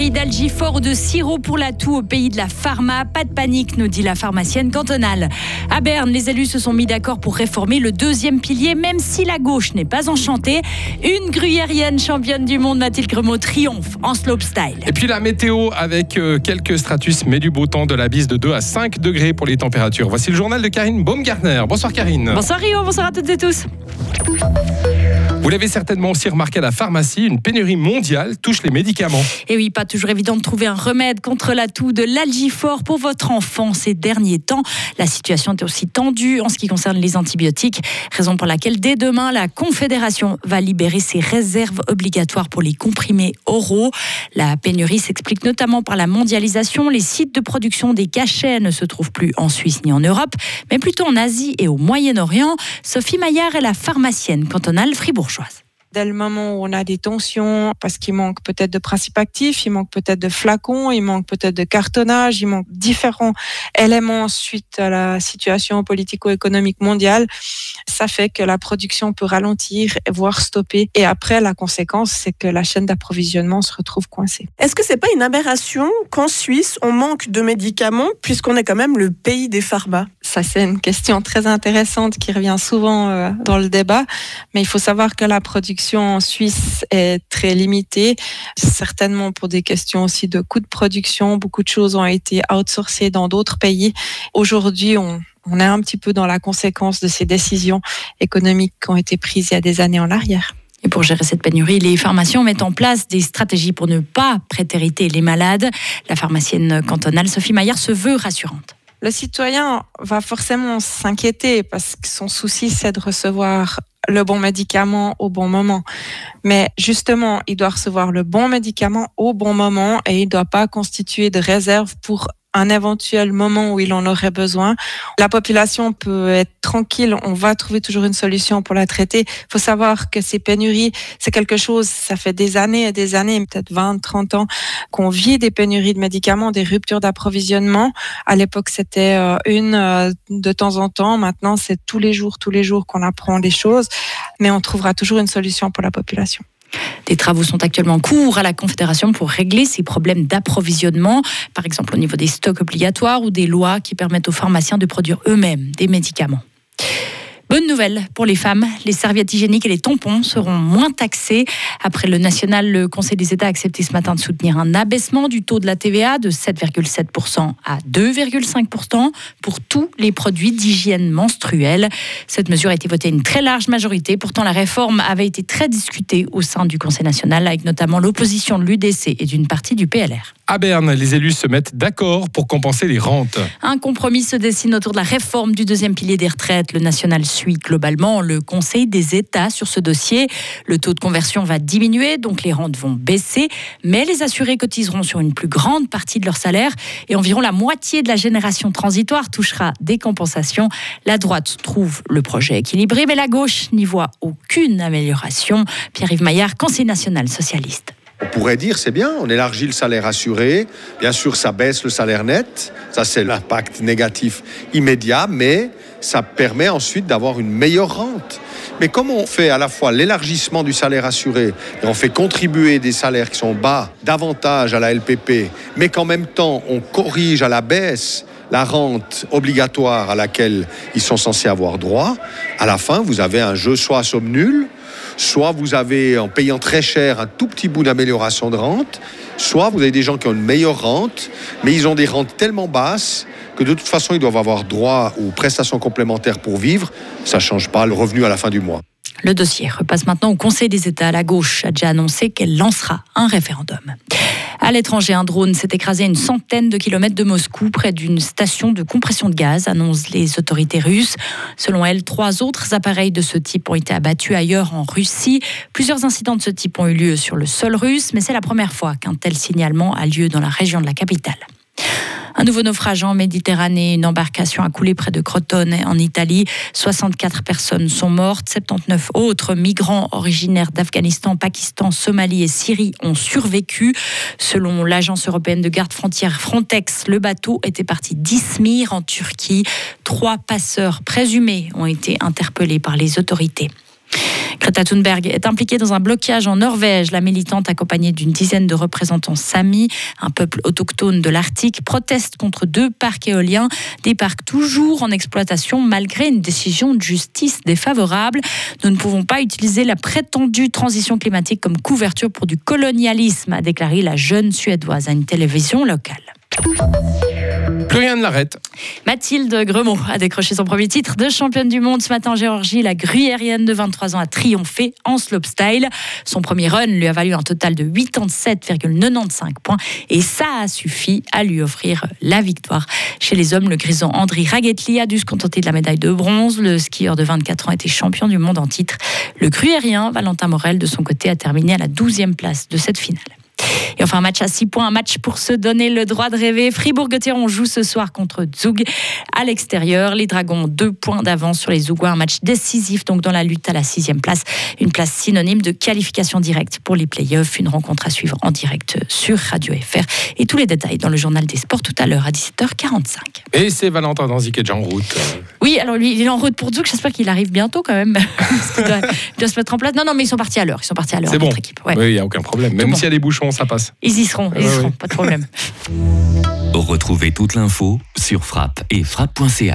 pénurie d'algifort ou de sirop pour la toux au pays de la pharma. Pas de panique, nous dit la pharmacienne cantonale. À Berne, les élus se sont mis d'accord pour réformer le deuxième pilier, même si la gauche n'est pas enchantée. Une gruyérienne championne du monde, Mathilde Gremaud, triomphe en slopestyle. Et puis la météo avec euh, quelques stratus, mais du beau temps, de la bise de 2 à 5 degrés pour les températures. Voici le journal de Karine Baumgartner. Bonsoir Karine. Bonsoir Rio, bonsoir à toutes et tous. Vous l'avez certainement aussi remarqué à la pharmacie, une pénurie mondiale touche les médicaments. Et oui, pas toujours évident de trouver un remède contre la toux de l'algifort pour votre enfant ces derniers temps. La situation est aussi tendue en ce qui concerne les antibiotiques, raison pour laquelle dès demain, la Confédération va libérer ses réserves obligatoires pour les comprimés oraux. La pénurie s'explique notamment par la mondialisation. Les sites de production des cachets ne se trouvent plus en Suisse ni en Europe, mais plutôt en Asie et au Moyen-Orient. Sophie Maillard est la pharmacienne cantonale fribourg dès le moment où on a des tensions, parce qu'il manque peut-être de principes actifs, il manque peut-être de flacons, il manque peut-être de cartonnage, il manque différents éléments suite à la situation politico-économique mondiale, ça fait que la production peut ralentir, voire stopper. Et après, la conséquence, c'est que la chaîne d'approvisionnement se retrouve coincée. Est-ce que c'est pas une aberration qu'en Suisse, on manque de médicaments, puisqu'on est quand même le pays des pharma? Ça, c'est une question très intéressante qui revient souvent euh, dans le débat. Mais il faut savoir que la production en Suisse est très limitée, certainement pour des questions aussi de coûts de production. Beaucoup de choses ont été outsourcées dans d'autres pays. Aujourd'hui, on, on est un petit peu dans la conséquence de ces décisions économiques qui ont été prises il y a des années en arrière. Et pour gérer cette pénurie, les pharmaciens mettent en place des stratégies pour ne pas prétériter les malades. La pharmacienne cantonale Sophie Maillard se veut rassurante. Le citoyen va forcément s'inquiéter parce que son souci, c'est de recevoir le bon médicament au bon moment. Mais justement, il doit recevoir le bon médicament au bon moment et il ne doit pas constituer de réserve pour un éventuel moment où il en aurait besoin. La population peut être tranquille, on va trouver toujours une solution pour la traiter. Il faut savoir que ces pénuries, c'est quelque chose, ça fait des années et des années, peut-être 20, 30 ans, qu'on vit des pénuries de médicaments, des ruptures d'approvisionnement. À l'époque, c'était euh, une euh, de temps en temps. Maintenant, c'est tous les jours, tous les jours qu'on apprend des choses, mais on trouvera toujours une solution pour la population. Des travaux sont actuellement en cours à la Confédération pour régler ces problèmes d'approvisionnement, par exemple au niveau des stocks obligatoires ou des lois qui permettent aux pharmaciens de produire eux-mêmes des médicaments. Bonne nouvelle pour les femmes, les serviettes hygiéniques et les tampons seront moins taxés. Après le national, le Conseil des États a accepté ce matin de soutenir un abaissement du taux de la TVA de 7,7% à 2,5% pour tous les produits d'hygiène menstruelle. Cette mesure a été votée à une très large majorité. Pourtant, la réforme avait été très discutée au sein du Conseil national, avec notamment l'opposition de l'UDC et d'une partie du PLR. À Berne, les élus se mettent d'accord pour compenser les rentes. Un compromis se dessine autour de la réforme du deuxième pilier des retraites. Le national suit globalement le Conseil des États sur ce dossier. Le taux de conversion va diminuer, donc les rentes vont baisser, mais les assurés cotiseront sur une plus grande partie de leur salaire et environ la moitié de la génération transitoire touchera des compensations. La droite trouve le projet équilibré, mais la gauche n'y voit aucune amélioration. Pierre-Yves Maillard, Conseil national socialiste. On pourrait dire c'est bien, on élargit le salaire assuré, bien sûr ça baisse le salaire net, ça c'est l'impact négatif immédiat, mais ça permet ensuite d'avoir une meilleure rente. Mais comme on fait à la fois l'élargissement du salaire assuré et on fait contribuer des salaires qui sont bas davantage à la LPP, mais qu'en même temps on corrige à la baisse la rente obligatoire à laquelle ils sont censés avoir droit, à la fin vous avez un jeu soit à somme nulle, Soit vous avez, en payant très cher, un tout petit bout d'amélioration de rente, soit vous avez des gens qui ont une meilleure rente, mais ils ont des rentes tellement basses que de toute façon, ils doivent avoir droit aux prestations complémentaires pour vivre. Ça ne change pas le revenu à la fin du mois. Le dossier repasse maintenant au Conseil des États. La gauche a déjà annoncé qu'elle lancera un référendum. À l'étranger, un drone s'est écrasé à une centaine de kilomètres de Moscou, près d'une station de compression de gaz, annoncent les autorités russes. Selon elles, trois autres appareils de ce type ont été abattus ailleurs en Russie. Plusieurs incidents de ce type ont eu lieu sur le sol russe, mais c'est la première fois qu'un tel signalement a lieu dans la région de la capitale. Un nouveau naufrage en Méditerranée. Une embarcation a coulé près de Crotone en Italie. 64 personnes sont mortes. 79 autres migrants originaires d'Afghanistan, Pakistan, Somalie et Syrie ont survécu. Selon l'agence européenne de garde frontière Frontex, le bateau était parti d'Izmir en Turquie. Trois passeurs présumés ont été interpellés par les autorités. Greta Thunberg est impliquée dans un blocage en Norvège. La militante, accompagnée d'une dizaine de représentants Sami, un peuple autochtone de l'Arctique, proteste contre deux parcs éoliens, des parcs toujours en exploitation malgré une décision de justice défavorable. Nous ne pouvons pas utiliser la prétendue transition climatique comme couverture pour du colonialisme, a déclaré la jeune Suédoise à une télévision locale. Plus rien ne l'arrête. Mathilde Gremont a décroché son premier titre de championne du monde ce matin en Géorgie. La gruyérienne de 23 ans a triomphé en slopestyle. Son premier run lui a valu un total de 87,95 points et ça a suffi à lui offrir la victoire. Chez les hommes, le grison Andri Ragetli a dû se contenter de la médaille de bronze. Le skieur de 24 ans était champion du monde en titre. Le gruyérien Valentin Morel, de son côté, a terminé à la 12e place de cette finale. Et enfin, un match à 6 points, un match pour se donner le droit de rêver. Fribourg-Gotteron joue ce soir contre Zug à l'extérieur. Les Dragons ont deux points d'avance sur les Zougois. Un match décisif donc dans la lutte à la sixième place. Une place synonyme de qualification directe pour les playoffs. Une rencontre à suivre en direct sur Radio FR. Et tous les détails dans le journal des sports tout à l'heure à 17h45. Et c'est Valentin Danzy qui est déjà en route. Oui, alors lui, il est en route pour Zug. J'espère qu'il arrive bientôt quand même. Doit, il doit se mettre en place. Non, non, mais ils sont partis à l'heure. Ils sont partis à l'heure. C'est bon. notre équipe. Ouais. Oui, il n'y a aucun problème. Même bon. s'il y a des bouchons, ça passe. Ils y seront, ils y Ouais, seront, pas de problème. Retrouvez toute l'info sur frappe et frappe.ch.